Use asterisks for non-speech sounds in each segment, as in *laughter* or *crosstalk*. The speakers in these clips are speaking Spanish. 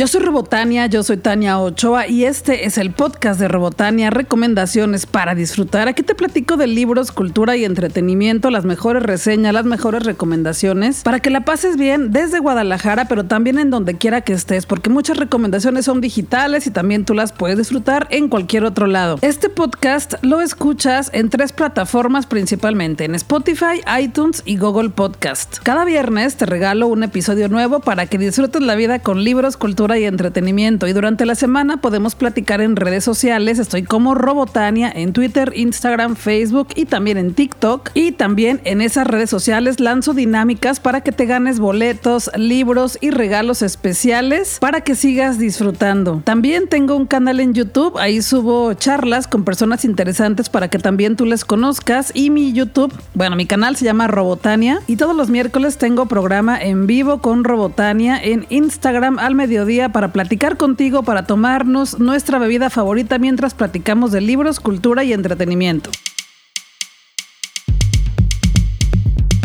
Yo soy Robotania, yo soy Tania Ochoa y este es el podcast de Robotania, recomendaciones para disfrutar. Aquí te platico de libros, cultura y entretenimiento, las mejores reseñas, las mejores recomendaciones, para que la pases bien desde Guadalajara, pero también en donde quiera que estés, porque muchas recomendaciones son digitales y también tú las puedes disfrutar en cualquier otro lado. Este podcast lo escuchas en tres plataformas principalmente, en Spotify, iTunes y Google Podcast. Cada viernes te regalo un episodio nuevo para que disfrutes la vida con libros, cultura y entretenimiento. Y durante la semana podemos platicar en redes sociales. Estoy como Robotania en Twitter, Instagram, Facebook y también en TikTok. Y también en esas redes sociales lanzo dinámicas para que te ganes boletos, libros y regalos especiales para que sigas disfrutando. También tengo un canal en YouTube. Ahí subo charlas con personas interesantes para que también tú les conozcas. Y mi YouTube, bueno, mi canal se llama Robotania. Y todos los miércoles tengo programa en vivo con Robotania en Instagram al mediodía para platicar contigo, para tomarnos nuestra bebida favorita mientras platicamos de libros, cultura y entretenimiento.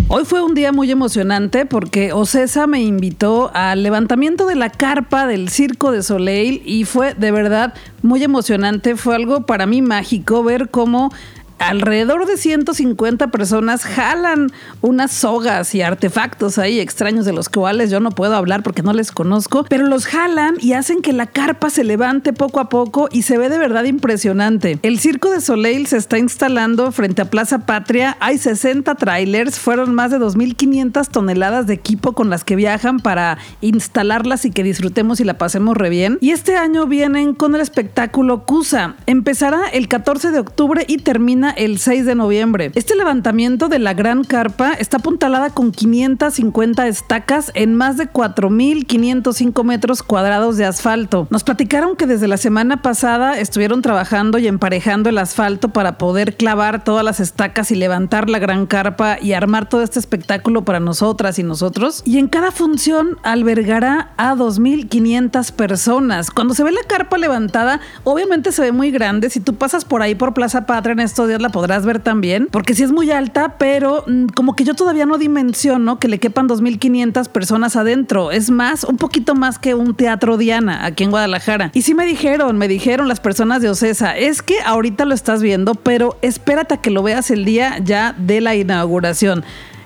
Hoy fue un día muy emocionante porque Ocesa me invitó al levantamiento de la carpa del Circo de Soleil y fue de verdad muy emocionante. Fue algo para mí mágico ver cómo alrededor de 150 personas jalan unas sogas y artefactos ahí extraños de los cuales yo no puedo hablar porque no les conozco, pero los jalan y hacen que la carpa se levante poco a poco y se ve de verdad impresionante. El Circo de Soleil se está instalando frente a Plaza Patria, hay 60 trailers, fueron más de 2.500 toneladas de equipo con las que viajan para instalarlas y que disfrutemos y la pasemos re bien. Y este año vienen con el espectáculo Cusa. Empezará el 14 de octubre y termina el 6 de noviembre. Este levantamiento de la gran carpa está apuntalada con 550 estacas en más de 4.505 metros cuadrados de asfalto. Nos platicaron que desde la semana pasada estuvieron trabajando y emparejando el asfalto para poder clavar todas las estacas y levantar la gran carpa y armar todo este espectáculo para nosotras y nosotros. Y en cada función albergará a 2.500 personas. Cuando se ve la carpa levantada, obviamente se ve muy grande. Si tú pasas por ahí por Plaza Patria en estos días, la podrás ver también, porque sí es muy alta, pero mm, como que yo todavía no dimensiono que le quepan 2.500 personas adentro. Es más, un poquito más que un teatro Diana aquí en Guadalajara. Y sí me dijeron, me dijeron las personas de Ocesa, es que ahorita lo estás viendo, pero espérate a que lo veas el día ya de la inauguración.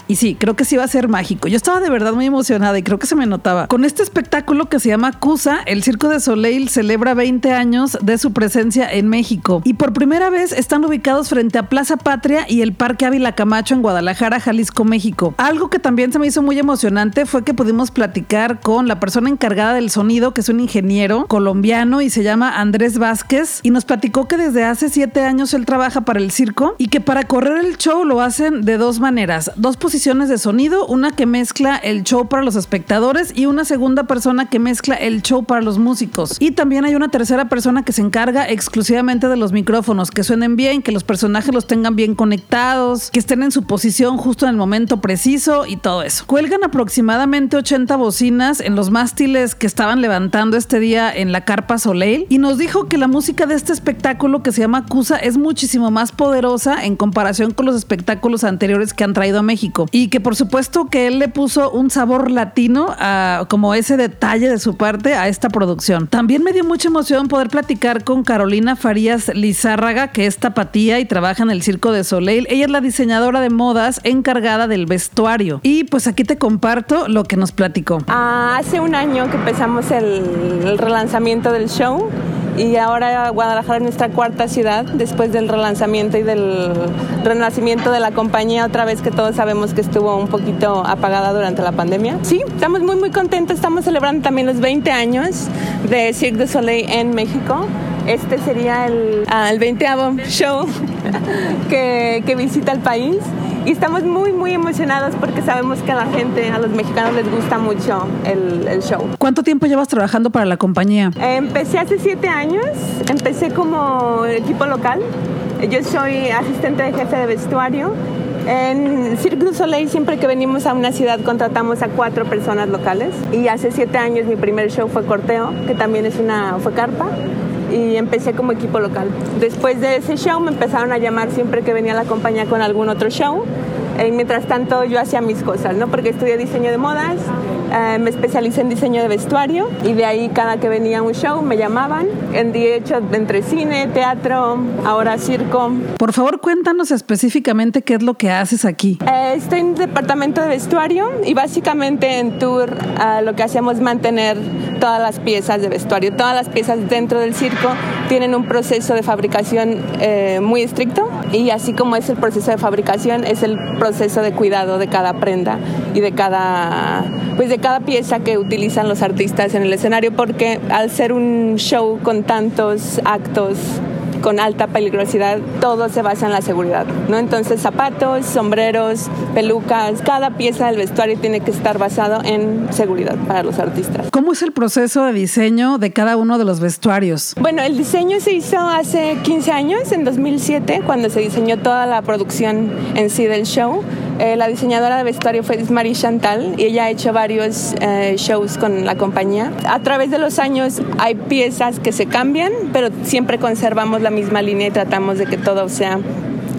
Y sí, creo que sí va a ser mágico. Yo estaba de verdad muy emocionada y creo que se me notaba. Con este espectáculo que se llama Cusa, el Circo de Soleil celebra 20 años de su presencia en México. Y por primera vez están ubicados frente a Plaza Patria y el Parque Ávila Camacho en Guadalajara, Jalisco, México. Algo que también se me hizo muy emocionante fue que pudimos platicar con la persona encargada del sonido, que es un ingeniero colombiano y se llama Andrés Vázquez. Y nos platicó que desde hace 7 años él trabaja para el circo y que para correr el show lo hacen de dos maneras. Dos posiciones de sonido, una que mezcla el show para los espectadores y una segunda persona que mezcla el show para los músicos. Y también hay una tercera persona que se encarga exclusivamente de los micrófonos, que suenen bien, que los personajes los tengan bien conectados, que estén en su posición justo en el momento preciso y todo eso. Cuelgan aproximadamente 80 bocinas en los mástiles que estaban levantando este día en la carpa Soleil y nos dijo que la música de este espectáculo que se llama Cusa es muchísimo más poderosa en comparación con los espectáculos anteriores que han traído a México y que por supuesto que él le puso un sabor latino a, como ese detalle de su parte a esta producción. También me dio mucha emoción poder platicar con Carolina Farías Lizárraga, que es tapatía y trabaja en el Circo de Soleil. Ella es la diseñadora de modas encargada del vestuario. Y pues aquí te comparto lo que nos platicó. Ah, hace un año que empezamos el, el relanzamiento del show y ahora Guadalajara es nuestra cuarta ciudad después del relanzamiento y del renacimiento de la compañía, otra vez que todos sabemos que estuvo un poquito apagada durante la pandemia. Sí, estamos muy muy contentos, estamos celebrando también los 20 años de Cirque du Soleil en México. Este sería el, uh, el 20 show *laughs* que, que visita el país y estamos muy, muy emocionados porque sabemos que a la gente, a los mexicanos les gusta mucho el, el show. ¿Cuánto tiempo llevas trabajando para la compañía? Empecé hace siete años, empecé como equipo local. Yo soy asistente de jefe de vestuario. En Cirque du Soleil, siempre que venimos a una ciudad, contratamos a cuatro personas locales. Y hace siete años mi primer show fue Corteo, que también es una, fue carpa y empecé como equipo local. Después de ese show me empezaron a llamar siempre que venía la compañía con algún otro show. Y mientras tanto yo hacía mis cosas, ¿no? Porque estudié diseño de modas eh, me especialicé en diseño de vestuario y de ahí cada que venía un show me llamaban. En de hecho entre cine, teatro, ahora circo. Por favor, cuéntanos específicamente qué es lo que haces aquí. Eh, estoy en el departamento de vestuario y básicamente en tour uh, lo que hacemos es mantener todas las piezas de vestuario. Todas las piezas dentro del circo tienen un proceso de fabricación eh, muy estricto y así como es el proceso de fabricación es el proceso de cuidado de cada prenda y de cada pues de cada pieza que utilizan los artistas en el escenario porque al ser un show con tantos actos con alta peligrosidad, todo se basa en la seguridad, ¿no? Entonces, zapatos, sombreros, pelucas, cada pieza del vestuario tiene que estar basado en seguridad para los artistas. ¿Cómo es el proceso de diseño de cada uno de los vestuarios? Bueno, el diseño se hizo hace 15 años, en 2007, cuando se diseñó toda la producción en sí del show. Eh, la diseñadora de vestuario fue Marie Chantal y ella ha hecho varios eh, shows con la compañía. A través de los años hay piezas que se cambian, pero siempre conservamos la misma línea y tratamos de que todo sea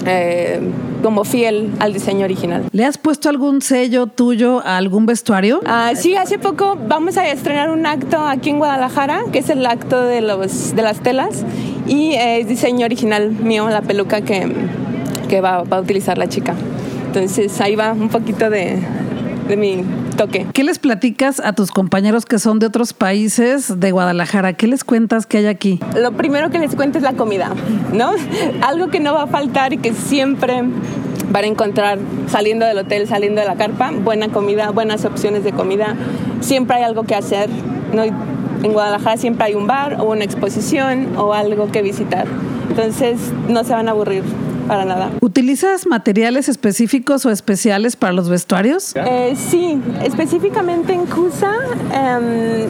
eh, como fiel al diseño original. ¿Le has puesto algún sello tuyo a algún vestuario? Ah, sí, hace poco vamos a estrenar un acto aquí en Guadalajara, que es el acto de, los, de las telas, y es diseño original mío, la peluca que, que va, va a utilizar la chica. Entonces ahí va un poquito de, de mi toque. ¿Qué les platicas a tus compañeros que son de otros países de Guadalajara? ¿Qué les cuentas que hay aquí? Lo primero que les cuento es la comida, ¿no? *laughs* Algo que no va a faltar y que siempre van a encontrar saliendo del hotel, saliendo de la carpa, buena comida, buenas opciones de comida. Siempre hay algo que hacer, ¿no? En Guadalajara siempre hay un bar o una exposición o algo que visitar. Entonces no se van a aburrir para nada. ¿Utilizas materiales específicos o especiales para los vestuarios? Eh, sí, específicamente en Cusa. Eh,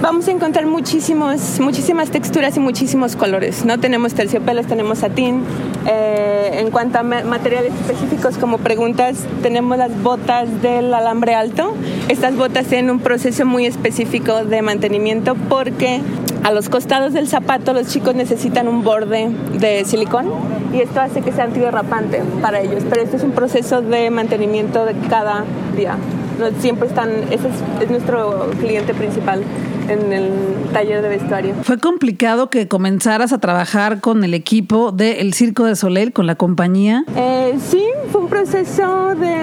vamos a encontrar muchísimos, muchísimas texturas y muchísimos colores. No tenemos terciopelos, tenemos satín. Eh, en cuanto a materiales específicos como preguntas, tenemos las botas del alambre alto. Estas botas tienen un proceso muy específico de mantenimiento porque a los costados del zapato los chicos necesitan un borde de silicón y esto hace que sea antiderrapante para ellos. Pero este es un proceso de mantenimiento de cada día. Siempre están, ese es, es nuestro cliente principal en el taller de vestuario. ¿Fue complicado que comenzaras a trabajar con el equipo del Circo de Soleil, con la compañía? Eh, sí, fue un proceso de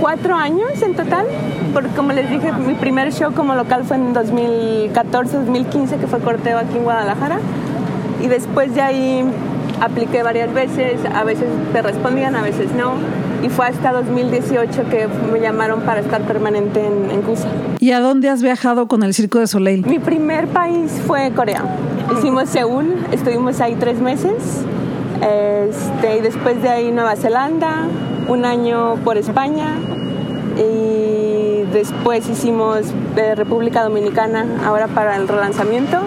cuatro años en total, porque como les dije, mi primer show como local fue en 2014-2015, que fue corteo aquí en Guadalajara, y después de ahí apliqué varias veces, a veces te respondían, a veces no. Y fue hasta 2018 que me llamaron para estar permanente en, en Cusa. ¿Y a dónde has viajado con el Circo de Soleil? Mi primer país fue Corea. Hicimos Seúl, estuvimos ahí tres meses. Este, y después de ahí Nueva Zelanda, un año por España. Y después hicimos de República Dominicana, ahora para el relanzamiento.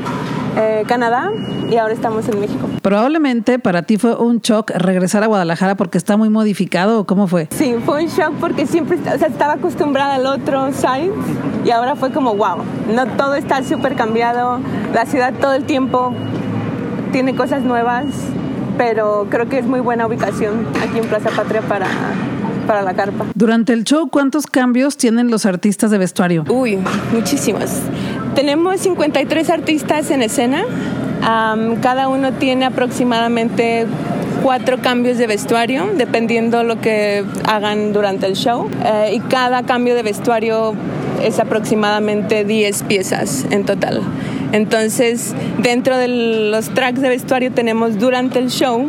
Eh, Canadá y ahora estamos en México. Probablemente para ti fue un shock regresar a Guadalajara porque está muy modificado o cómo fue? Sí, fue un shock porque siempre o sea, estaba acostumbrada al otro side y ahora fue como wow, no todo está súper cambiado, la ciudad todo el tiempo tiene cosas nuevas, pero creo que es muy buena ubicación aquí en Plaza Patria para para la carpa. Durante el show, ¿cuántos cambios tienen los artistas de vestuario? Uy, muchísimos. Tenemos 53 artistas en escena. Um, cada uno tiene aproximadamente cuatro cambios de vestuario, dependiendo lo que hagan durante el show. Eh, y cada cambio de vestuario es aproximadamente 10 piezas en total. Entonces, dentro de los tracks de vestuario tenemos durante el show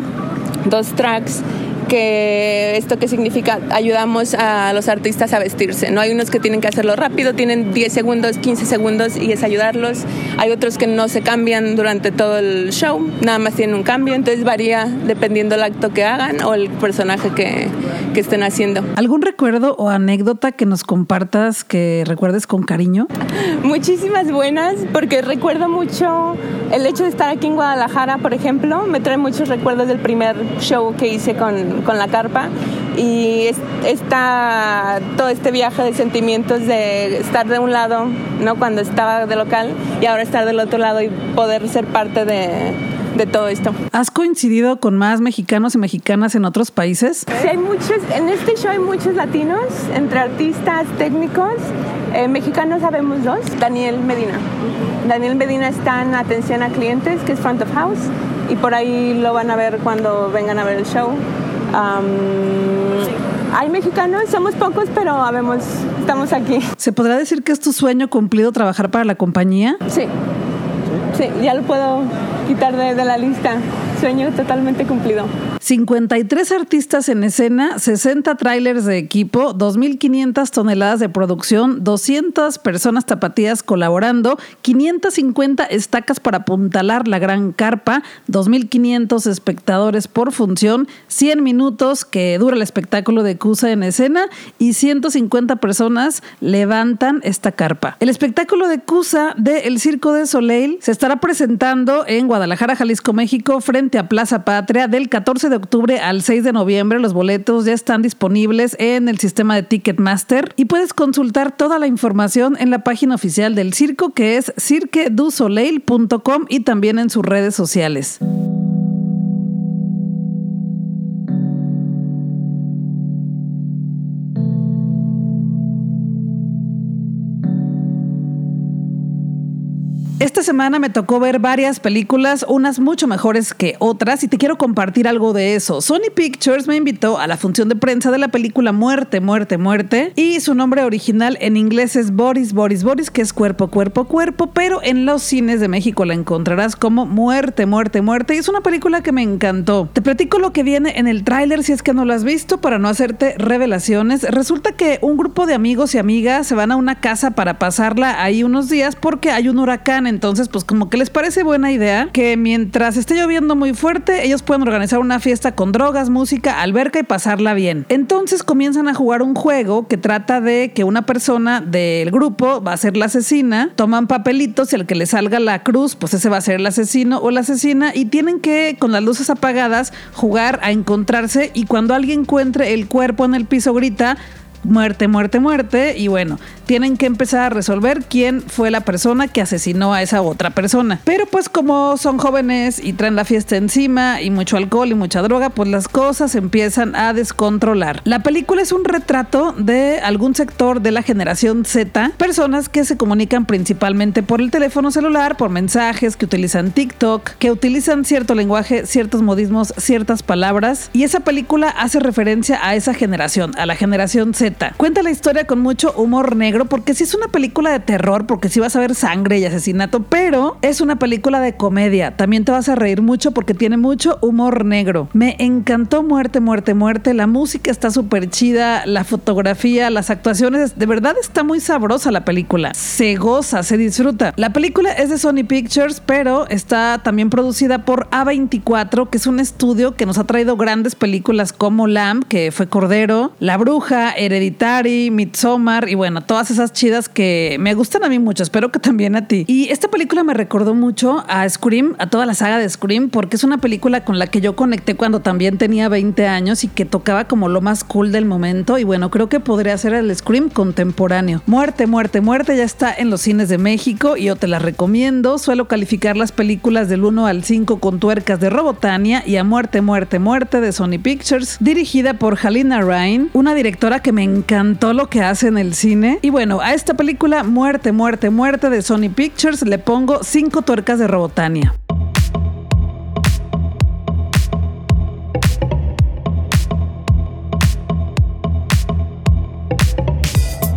dos tracks que esto que significa ayudamos a los artistas a vestirse. No hay unos que tienen que hacerlo rápido, tienen 10 segundos, 15 segundos y es ayudarlos. Hay otros que no se cambian durante todo el show, nada más tienen un cambio, entonces varía dependiendo del acto que hagan o el personaje que, que estén haciendo. ¿Algún recuerdo o anécdota que nos compartas que recuerdes con cariño? *laughs* Muchísimas buenas, porque recuerdo mucho el hecho de estar aquí en Guadalajara, por ejemplo, me trae muchos recuerdos del primer show que hice con, con la carpa y está todo este viaje de sentimientos de estar de un lado, ¿no? Cuando estaba de local y ahora estar del otro lado y poder ser parte de, de todo esto. ¿Has coincidido con más mexicanos y mexicanas en otros países? Sí, hay muchos, en este show hay muchos latinos, entre artistas, técnicos. Eh, mexicanos sabemos dos, Daniel Medina. Daniel Medina está en atención a clientes, que es front of house, y por ahí lo van a ver cuando vengan a ver el show. Hay mexicanos, somos pocos, pero habemos, estamos aquí. ¿Se podrá decir que es tu sueño cumplido trabajar para la compañía? Sí, sí, ya lo puedo quitar de, de la lista. Sueño totalmente cumplido. 53 artistas en escena, 60 trailers de equipo, 2.500 toneladas de producción, 200 personas tapatías colaborando, 550 estacas para apuntalar la gran carpa, 2.500 espectadores por función, 100 minutos que dura el espectáculo de Cusa en escena y 150 personas levantan esta carpa. El espectáculo de Cusa de El Circo de Soleil se estará presentando en Guadalajara, Jalisco, México, frente a Plaza Patria del 14 de de octubre al 6 de noviembre. Los boletos ya están disponibles en el sistema de Ticketmaster y puedes consultar toda la información en la página oficial del circo que es cirquedusoleil.com y también en sus redes sociales. Esta semana me tocó ver varias películas, unas mucho mejores que otras, y te quiero compartir algo de eso. Sony Pictures me invitó a la función de prensa de la película Muerte, Muerte, Muerte, y su nombre original en inglés es Boris, Boris, Boris, que es cuerpo, cuerpo, cuerpo, pero en los cines de México la encontrarás como Muerte, Muerte, Muerte, y es una película que me encantó. Te platico lo que viene en el tráiler si es que no lo has visto para no hacerte revelaciones. Resulta que un grupo de amigos y amigas se van a una casa para pasarla ahí unos días porque hay un huracán entonces, pues como que les parece buena idea que mientras esté lloviendo muy fuerte, ellos pueden organizar una fiesta con drogas, música, alberca y pasarla bien. Entonces comienzan a jugar un juego que trata de que una persona del grupo va a ser la asesina, toman papelitos y al que le salga la cruz, pues ese va a ser el asesino o la asesina y tienen que con las luces apagadas jugar a encontrarse y cuando alguien encuentre el cuerpo en el piso grita muerte, muerte, muerte. Y bueno, tienen que empezar a resolver quién fue la persona que asesinó a esa otra persona. Pero pues como son jóvenes y traen la fiesta encima y mucho alcohol y mucha droga, pues las cosas empiezan a descontrolar. La película es un retrato de algún sector de la generación Z, personas que se comunican principalmente por el teléfono celular, por mensajes, que utilizan TikTok, que utilizan cierto lenguaje, ciertos modismos, ciertas palabras. Y esa película hace referencia a esa generación, a la generación Z Cuenta la historia con mucho humor negro, porque sí es una película de terror, porque sí vas a ver sangre y asesinato, pero es una película de comedia. También te vas a reír mucho porque tiene mucho humor negro. Me encantó Muerte, Muerte, Muerte. La música está súper chida, la fotografía, las actuaciones. De verdad está muy sabrosa la película. Se goza, se disfruta. La película es de Sony Pictures, pero está también producida por A24, que es un estudio que nos ha traído grandes películas como Lamb, que fue Cordero, La Bruja, Hereditario Hereditary, Midsommar y bueno, todas esas chidas que me gustan a mí mucho, espero que también a ti. Y esta película me recordó mucho a Scream, a toda la saga de Scream, porque es una película con la que yo conecté cuando también tenía 20 años y que tocaba como lo más cool del momento y bueno, creo que podría ser el Scream contemporáneo. Muerte, muerte, muerte ya está en los cines de México y yo te la recomiendo. Suelo calificar las películas del 1 al 5 con tuercas de Robotania y a Muerte, muerte, muerte de Sony Pictures, dirigida por Halina Ryan, una directora que me encantó lo que hace en el cine. Y bueno, a esta película Muerte, Muerte, Muerte de Sony Pictures le pongo cinco tuercas de Robotania.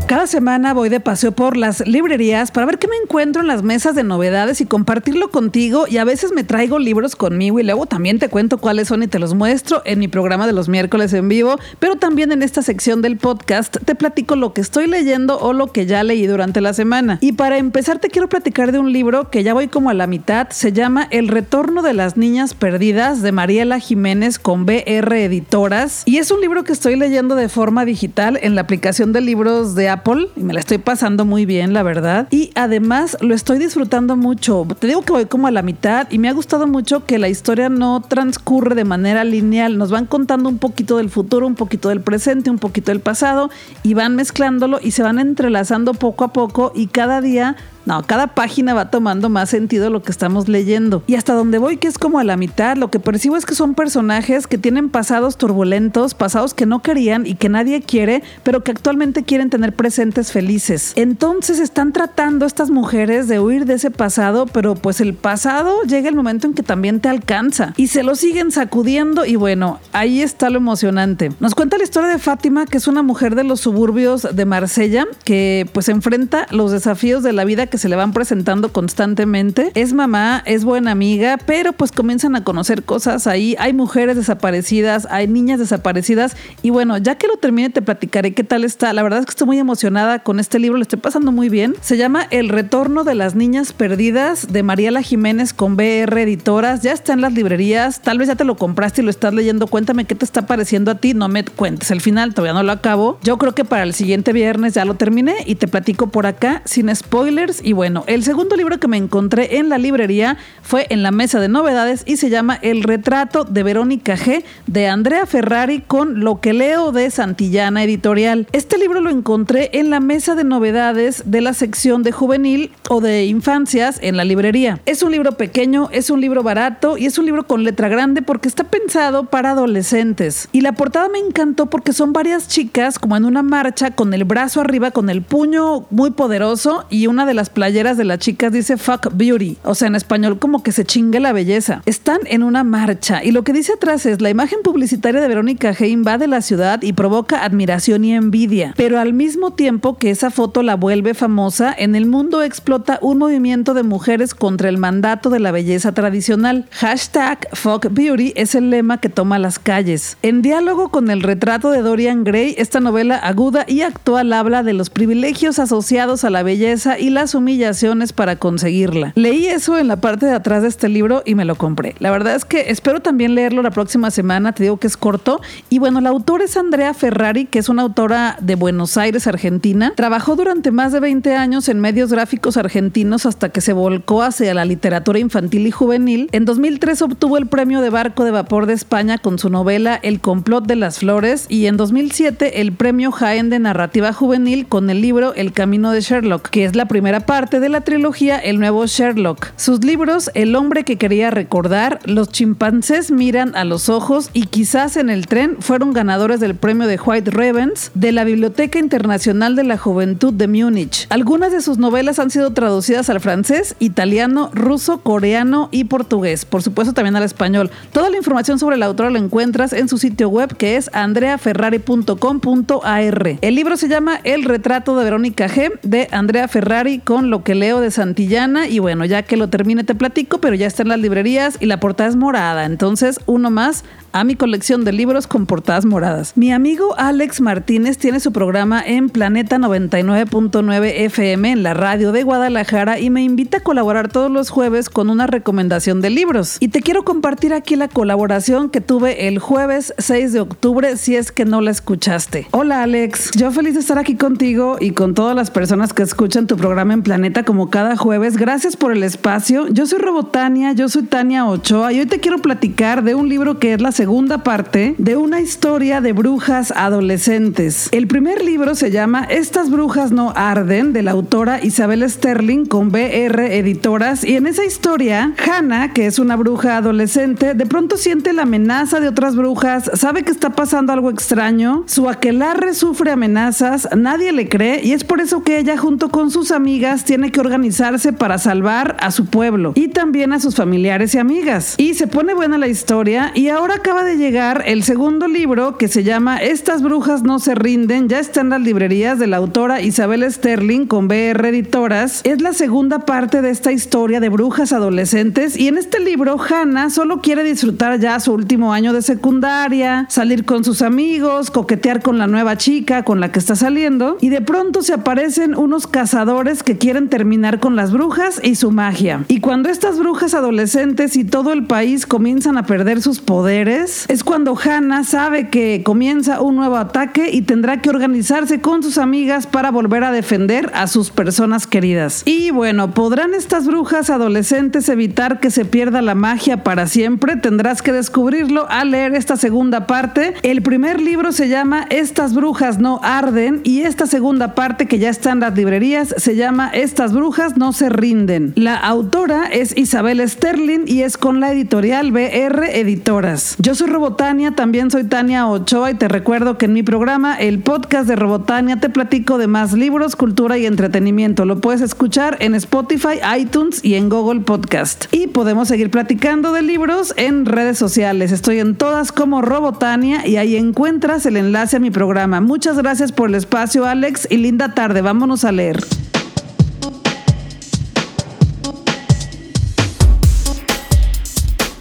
Cada semana voy de paseo por las librerías para ver qué me encuentro en las mesas de novedades y compartirlo contigo. Y a veces me traigo libros conmigo y luego también te cuento cuáles son y te los muestro en mi programa de los miércoles en vivo. Pero también en esta sección del podcast te platico lo que estoy leyendo o lo que ya leí durante la semana. Y para empezar te quiero platicar de un libro que ya voy como a la mitad. Se llama El retorno de las niñas perdidas de Mariela Jiménez con BR Editoras. Y es un libro que estoy leyendo de forma digital en la aplicación de libros de Apple y me la estoy pasando muy bien, la verdad. Y además lo estoy disfrutando mucho. Te digo que voy como a la mitad y me ha gustado mucho que la historia no transcurre de manera lineal. Nos van contando un poquito del futuro, un poquito del presente, un poquito del pasado y van mezclándolo y se van entrelazando poco a poco y cada día No, cada página va tomando más sentido lo que estamos leyendo. Y hasta donde voy, que es como a la mitad, lo que percibo es que son personajes que tienen pasados turbulentos, pasados que no querían y que nadie quiere, pero que actualmente quieren tener presentes felices. Entonces están tratando estas mujeres de huir de ese pasado, pero pues el pasado llega el momento en que también te alcanza y se lo siguen sacudiendo y bueno, ahí está lo emocionante. Nos cuenta la historia de Fátima, que es una mujer de los suburbios de Marsella, que pues enfrenta los desafíos de la vida se le van presentando constantemente. Es mamá, es buena amiga, pero pues comienzan a conocer cosas ahí. Hay mujeres desaparecidas, hay niñas desaparecidas y bueno, ya que lo termine te platicaré qué tal está. La verdad es que estoy muy emocionada con este libro, lo estoy pasando muy bien. Se llama El retorno de las niñas perdidas de Mariela Jiménez con BR Editoras. Ya está en las librerías, tal vez ya te lo compraste y lo estás leyendo. Cuéntame qué te está pareciendo a ti, no me cuentes el final, todavía no lo acabo. Yo creo que para el siguiente viernes ya lo terminé y te platico por acá sin spoilers. Y bueno, el segundo libro que me encontré en la librería fue en la mesa de novedades y se llama El retrato de Verónica G de Andrea Ferrari con Lo que leo de Santillana Editorial. Este libro lo encontré en la mesa de novedades de la sección de juvenil o de infancias en la librería. Es un libro pequeño, es un libro barato y es un libro con letra grande porque está pensado para adolescentes. Y la portada me encantó porque son varias chicas como en una marcha con el brazo arriba, con el puño muy poderoso y una de las playeras de las chicas dice fuck beauty. O sea, en español como que se chingue la belleza. Están en una marcha y lo que dice atrás es la imagen publicitaria de Verónica G invade la ciudad y provoca admiración y envidia. Pero al mismo tiempo que esa foto la vuelve famosa, en el mundo explota un movimiento de mujeres contra el mandato de la belleza tradicional. Hashtag fuck beauty es el lema que toma las calles. En diálogo con el retrato de Dorian Gray, esta novela aguda y actual habla de los privilegios asociados a la belleza y las humillaciones para conseguirla. Leí eso en la parte de atrás de este libro y me lo compré. La verdad es que espero también leerlo la próxima semana, te digo que es corto. Y bueno, la autora es Andrea Ferrari, que es una autora de Buenos Aires, Argentina. Trabajó durante más de 20 años en medios gráficos argentinos hasta que se volcó hacia la literatura infantil y juvenil. En 2003 obtuvo el premio de Barco de Vapor de España con su novela El complot de las flores y en 2007 el premio Jaén de Narrativa Juvenil con el libro El camino de Sherlock, que es la primera parte de la trilogía El nuevo Sherlock. Sus libros El hombre que quería recordar, Los chimpancés miran a los ojos y quizás en el tren fueron ganadores del premio de White Ravens de la Biblioteca Internacional de la Juventud de Múnich. Algunas de sus novelas han sido traducidas al francés, italiano, ruso, coreano y portugués. Por supuesto también al español. Toda la información sobre la autora la encuentras en su sitio web que es andreaferrari.com.ar. El libro se llama El retrato de Verónica G de Andrea Ferrari con lo que leo de Santillana y bueno, ya que lo termine te platico, pero ya está en las librerías y la portada es morada. Entonces, uno más a mi colección de libros con portadas moradas. Mi amigo Alex Martínez tiene su programa en Planeta 99.9 FM en la radio de Guadalajara y me invita a colaborar todos los jueves con una recomendación de libros. Y te quiero compartir aquí la colaboración que tuve el jueves 6 de octubre si es que no la escuchaste. Hola Alex, yo feliz de estar aquí contigo y con todas las personas que escuchan tu programa en Planeta como cada jueves. Gracias por el espacio. Yo soy Robotania, yo soy Tania Ochoa y hoy te quiero platicar de un libro que es la segunda parte de una historia de brujas adolescentes. El primer libro se llama Estas brujas no arden, de la autora Isabel Sterling con BR Editoras. Y en esa historia, Hannah, que es una bruja adolescente, de pronto siente la amenaza de otras brujas, sabe que está pasando algo extraño, su aquelarre sufre amenazas, nadie le cree y es por eso que ella junto con sus amigas tiene que organizarse para salvar a su pueblo y también a sus familiares y amigas. Y se pone buena la historia y ahora acaba de llegar el segundo libro que se llama Estas brujas no se rinden, ya está en las librerías de la autora Isabel Sterling con BR Editoras. Es la segunda parte de esta historia de brujas adolescentes y en este libro Hannah solo quiere disfrutar ya su último año de secundaria, salir con sus amigos, coquetear con la nueva chica con la que está saliendo y de pronto se aparecen unos cazadores que quieren terminar con las brujas y su magia. Y cuando estas brujas adolescentes y todo el país comienzan a perder sus poderes, es cuando Hannah sabe que comienza un nuevo ataque y tendrá que organizarse con sus amigas para volver a defender a sus personas queridas. Y bueno, ¿podrán estas brujas adolescentes evitar que se pierda la magia para siempre? Tendrás que descubrirlo al leer esta segunda parte. El primer libro se llama Estas brujas no arden y esta segunda parte que ya está en las librerías se llama Estas brujas no se rinden. La autora es Isabel Sterling y es con la editorial BR Editoras. Yo soy Robotania, también soy Tania Ochoa y te recuerdo que en mi programa, el podcast de Robotania, te platico de más libros, cultura y entretenimiento. Lo puedes escuchar en Spotify, iTunes y en Google Podcast. Y podemos seguir platicando de libros en redes sociales. Estoy en todas como Robotania y ahí encuentras el enlace a mi programa. Muchas gracias por el espacio, Alex, y linda tarde. Vámonos a leer.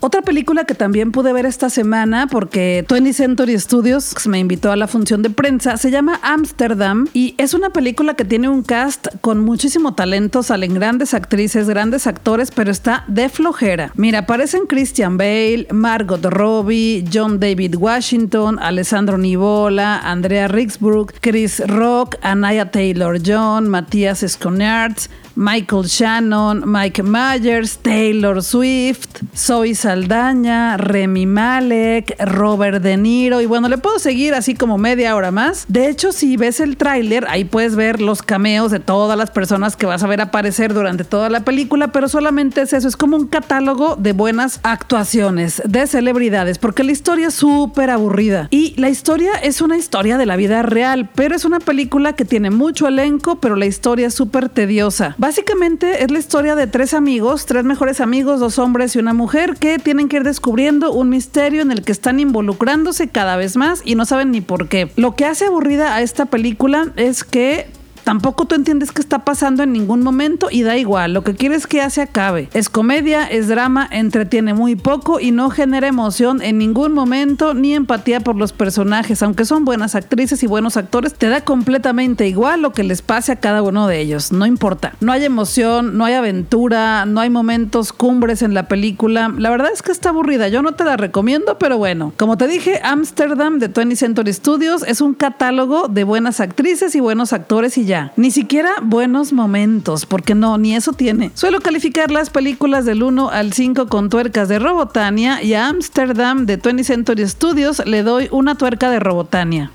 Otra película que también pude ver esta semana porque 20 Century Studios me invitó a la función de prensa se llama Amsterdam y es una película que tiene un cast con muchísimo talento, salen grandes actrices, grandes actores, pero está de flojera. Mira, aparecen Christian Bale, Margot Robbie, John David Washington, Alessandro Nivola, Andrea Rixbrook, Chris Rock, Anaya Taylor-John, Matías Sconards, Michael Shannon, Mike Myers, Taylor Swift, Zoe Saldaña, Remy Malek, Robert De Niro y bueno, le puedo seguir así como media hora más. De hecho, si ves el tráiler, ahí puedes ver los cameos de todas las personas que vas a ver aparecer durante toda la película, pero solamente es eso, es como un catálogo de buenas actuaciones de celebridades, porque la historia es súper aburrida y la historia es una historia de la vida real, pero es una película que tiene mucho elenco, pero la historia es súper tediosa. Básicamente es la historia de tres amigos, tres mejores amigos, dos hombres y una mujer, que tienen que ir descubriendo un misterio en el que están involucrándose cada vez más y no saben ni por qué. Lo que hace aburrida a esta película es que Tampoco tú entiendes qué está pasando en ningún momento y da igual, lo que quieres que ya se acabe. Es comedia, es drama, entretiene muy poco y no genera emoción en ningún momento ni empatía por los personajes, aunque son buenas actrices y buenos actores, te da completamente igual lo que les pase a cada uno de ellos, no importa. No hay emoción, no hay aventura, no hay momentos cumbres en la película. La verdad es que está aburrida, yo no te la recomiendo, pero bueno, como te dije, Amsterdam de 20 Century Studios es un catálogo de buenas actrices y buenos actores y ya ni siquiera buenos momentos, porque no, ni eso tiene. Suelo calificar las películas del 1 al 5 con tuercas de Robotania y a Amsterdam de 20 Century Studios le doy una tuerca de Robotania.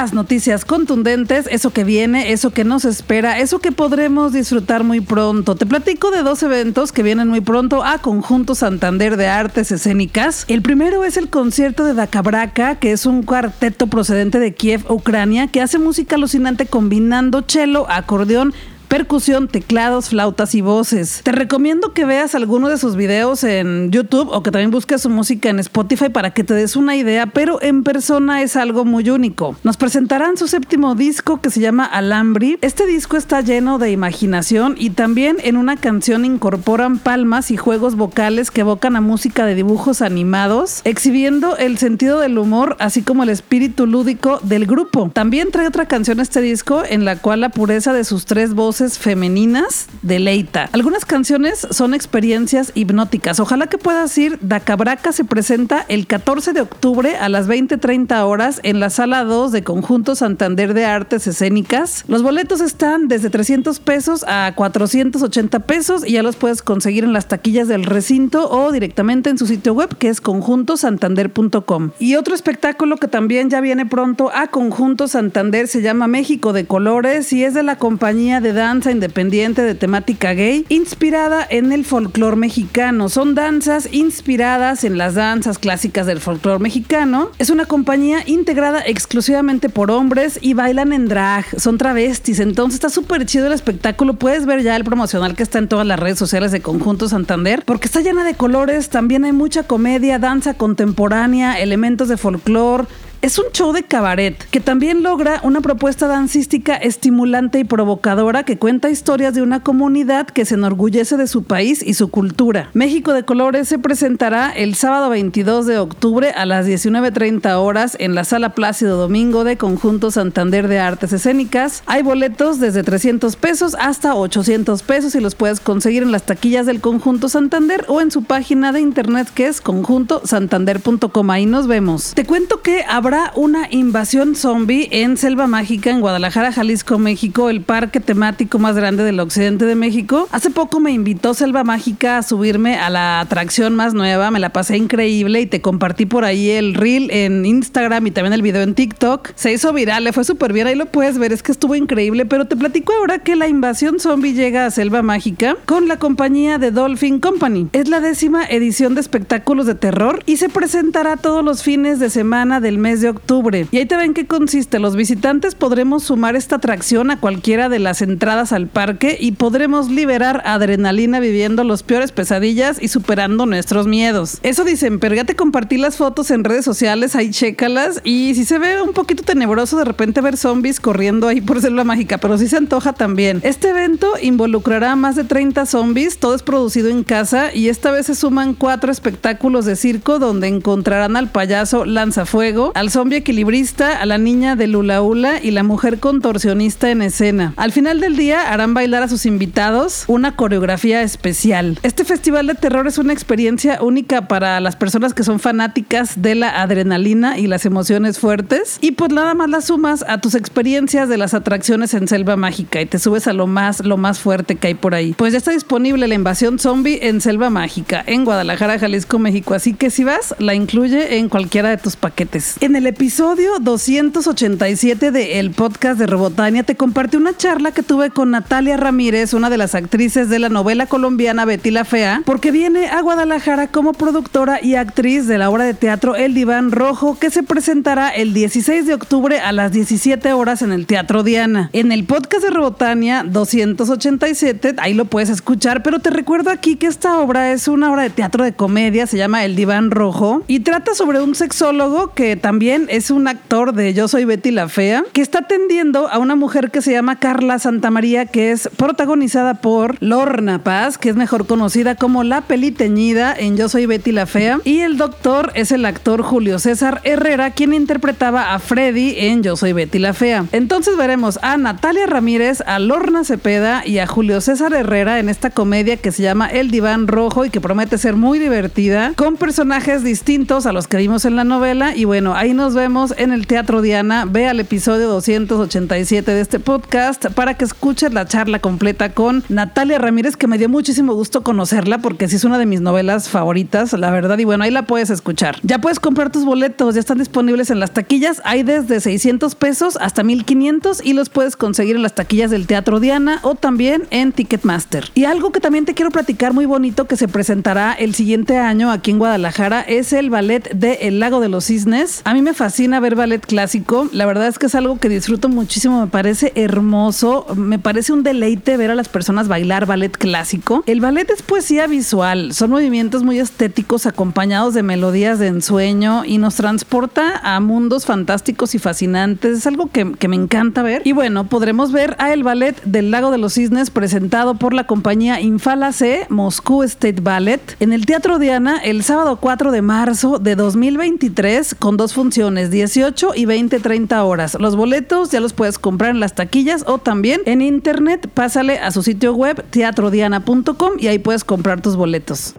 Tras noticias contundentes, eso que viene, eso que nos espera, eso que podremos disfrutar muy pronto. Te platico de dos eventos que vienen muy pronto a Conjunto Santander de Artes Escénicas. El primero es el concierto de Dakabraka, que es un cuarteto procedente de Kiev, Ucrania, que hace música alucinante combinando cello, acordeón, percusión, teclados, flautas y voces. Te recomiendo que veas alguno de sus videos en YouTube o que también busques su música en Spotify para que te des una idea, pero en persona es algo muy único. Nos presentarán su séptimo disco que se llama Alambri. Este disco está lleno de imaginación y también en una canción incorporan palmas y juegos vocales que evocan a música de dibujos animados, exhibiendo el sentido del humor así como el espíritu lúdico del grupo. También trae otra canción este disco en la cual la pureza de sus tres voces femeninas deleita. Algunas canciones son experiencias hipnóticas. Ojalá que puedas ir. Dacabraca se presenta el 14 de octubre a las 20:30 horas en la sala 2 de Conjunto Santander de Artes Escénicas. Los boletos están desde 300 pesos a 480 pesos y ya los puedes conseguir en las taquillas del recinto o directamente en su sitio web que es conjuntosantander.com. Y otro espectáculo que también ya viene pronto a Conjunto Santander se llama México de Colores y es de la compañía de danza danza independiente de temática gay inspirada en el folclore mexicano. Son danzas inspiradas en las danzas clásicas del folclore mexicano. Es una compañía integrada exclusivamente por hombres y bailan en drag. Son travestis. Entonces está súper chido el espectáculo. Puedes ver ya el promocional que está en todas las redes sociales de Conjunto Santander porque está llena de colores. También hay mucha comedia, danza contemporánea, elementos de folclore Es un show de cabaret que también logra una propuesta dancística estimulante y provocadora que cuenta historias de una comunidad que se enorgullece de su país y su cultura. México de Colores se presentará el sábado 22 de octubre a las 19.30 horas en la Sala Plácido Domingo de Conjunto Santander de Artes Escénicas. Hay boletos desde 300 pesos hasta 800 pesos y los puedes conseguir en las taquillas del Conjunto Santander o en su página de internet que es conjuntosantander.com. Ahí nos vemos. Te cuento que habrá una invasión zombie en Selva Mágica en Guadalajara, Jalisco, México, el parque temático más grande del occidente de México. Hace poco me invitó Selva Mágica a subirme a la atracción más nueva, me la pasé increíble y te compartí por ahí el reel en Instagram y también el video en TikTok. Se hizo viral, le fue súper bien, ahí lo puedes ver, es que estuvo increíble, pero te platico ahora que la invasión zombie llega a Selva Mágica con la compañía de Dolphin Company. Es la décima edición de espectáculos de terror y se presentará todos los fines de semana del mes de octubre. Y ahí te ven qué consiste. Los visitantes podremos sumar esta atracción a cualquiera de las entradas al parque y podremos liberar adrenalina viviendo los peores pesadillas y superando nuestros miedos. Eso dicen, pero ya te compartí las fotos en redes sociales, ahí chécalas y si se ve un poquito tenebroso de repente ver zombies corriendo ahí por Selva Mágica, pero sí se antoja también. Este evento involucrará más de 30 zombies, todo es producido en casa y esta vez se suman cuatro espectáculos de circo donde encontrarán al payaso lanzafuego, al zombie equilibrista, a la niña de Lula Ula y la mujer contorsionista en escena. Al final del día harán bailar a sus invitados una coreografía especial. Este festival de terror es una experiencia única para las personas que son fanáticas de la adrenalina y las emociones fuertes y pues nada más las sumas a tus experiencias de las atracciones en Selva Mágica y te subes a lo más lo más fuerte que hay por ahí. Pues ya está disponible la invasión zombie en Selva Mágica en Guadalajara, Jalisco, México, así que si vas la incluye en cualquiera de tus paquetes. En el episodio 287 de el podcast de Robotania te compartí una charla que tuve con Natalia Ramírez, una de las actrices de la novela colombiana Betty la Fea, porque viene a Guadalajara como productora y actriz de la obra de teatro El Diván Rojo que se presentará el 16 de octubre a las 17 horas en el Teatro Diana. En el podcast de Robotania 287, ahí lo puedes escuchar, pero te recuerdo aquí que esta obra es una obra de teatro de comedia, se llama El Diván Rojo y trata sobre un sexólogo que también es un actor de Yo Soy Betty la Fea, que está atendiendo a una mujer que se llama Carla Santamaría, que es protagonizada por Lorna Paz, que es mejor conocida como la peliteñida en Yo Soy Betty la Fea, y el doctor es el actor Julio César Herrera, quien interpretaba a Freddy en Yo Soy Betty la Fea. Entonces veremos a Natalia Ramírez, a Lorna Cepeda y a Julio César Herrera en esta comedia que se llama El Diván Rojo y que promete ser muy divertida, con personajes distintos a los que vimos en la novela. Y bueno, ahí nos vemos en el Teatro Diana. Ve al episodio 287 de este podcast para que escuches la charla completa con Natalia Ramírez, que me dio muchísimo gusto conocerla porque sí es una de mis novelas favoritas, la verdad. Y bueno, ahí la puedes escuchar. Ya puedes comprar tus boletos, ya están disponibles en las taquillas. Hay desde 600 pesos hasta 1500 y los puedes conseguir en las taquillas del Teatro Diana o también en Ticketmaster. Y algo que también te quiero platicar muy bonito que se presentará el siguiente año aquí en Guadalajara es el ballet de El Lago de los Cisnes. A mí me fascina ver ballet clásico. La verdad es que es algo que disfruto muchísimo. Me parece hermoso. Me parece un deleite ver a las personas bailar ballet clásico. El ballet es poesía visual. Son movimientos muy estéticos acompañados de melodías de ensueño y nos transporta a mundos fantásticos y fascinantes. Es algo que, que me encanta ver. Y bueno, podremos ver a el ballet del Lago de los Cisnes presentado por la compañía Infala C, Moscú State Ballet, en el Teatro Diana el sábado 4 de marzo de 2023 con dos funciones, 18 y 20-30 horas. Los boletos ya los puedes comprar en las taquillas o también en internet. Pásale a su sitio web teatrodiana.com y ahí puedes comprar tus boletos.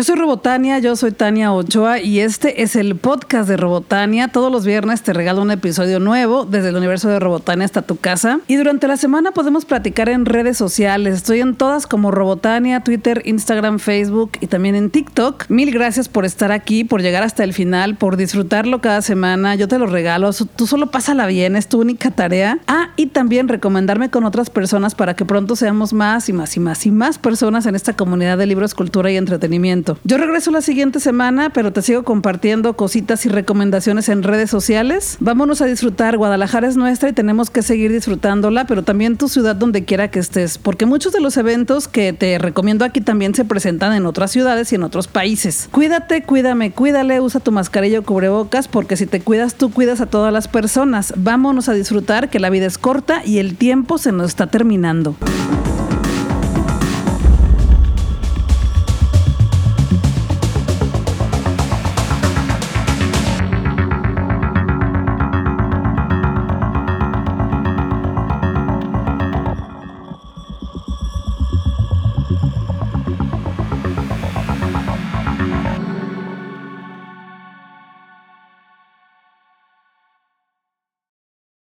Yo soy Robotania, yo soy Tania Ochoa y este es el podcast de Robotania. Todos los viernes te regalo un episodio nuevo desde el universo de Robotania hasta tu casa. Y durante la semana podemos platicar en redes sociales. Estoy en todas como Robotania, Twitter, Instagram, Facebook y también en TikTok. Mil gracias por estar aquí, por llegar hasta el final, por disfrutarlo cada semana. Yo te lo regalo. Tú solo pásala bien, es tu única tarea. Ah, y también recomendarme con otras personas para que pronto seamos más y más y más y más personas en esta comunidad de libros, cultura y entretenimiento. Yo regreso la siguiente semana, pero te sigo compartiendo cositas y recomendaciones en redes sociales. Vámonos a disfrutar. Guadalajara es nuestra y tenemos que seguir disfrutándola, pero también tu ciudad donde quiera que estés, porque muchos de los eventos que te recomiendo aquí también se presentan en otras ciudades y en otros países. Cuídate, cuídame, cuídale, usa tu mascarilla o cubrebocas, porque si te cuidas tú cuidas a todas las personas. Vámonos a disfrutar que la vida es corta y el tiempo se nos está terminando.